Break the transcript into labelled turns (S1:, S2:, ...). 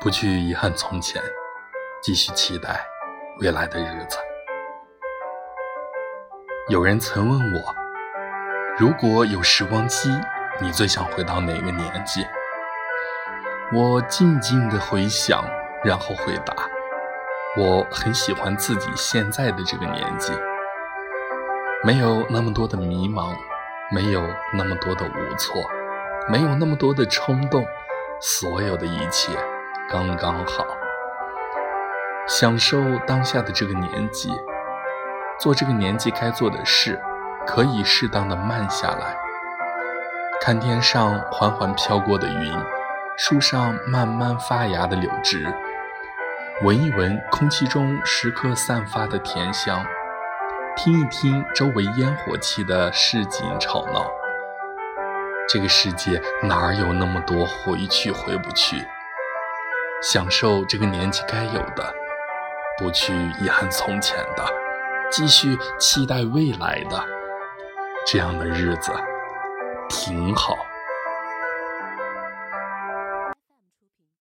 S1: 不去遗憾从前，继续期待未来的日子。有人曾问我，如果有时光机，你最想回到哪个年纪？我静静的回想，然后回答：我很喜欢自己现在的这个年纪，没有那么多的迷茫，没有那么多的无措，没有那么多的冲动，所有的一切刚刚好，享受当下的这个年纪，做这个年纪该做的事，可以适当的慢下来，看天上缓缓飘过的云。树上慢慢发芽的柳枝，闻一闻空气中时刻散发的甜香，听一听周围烟火气的市井吵闹。这个世界哪有那么多回去回不去？享受这个年纪该有的，不去遗憾从前的，继续期待未来的，这样的日子挺好。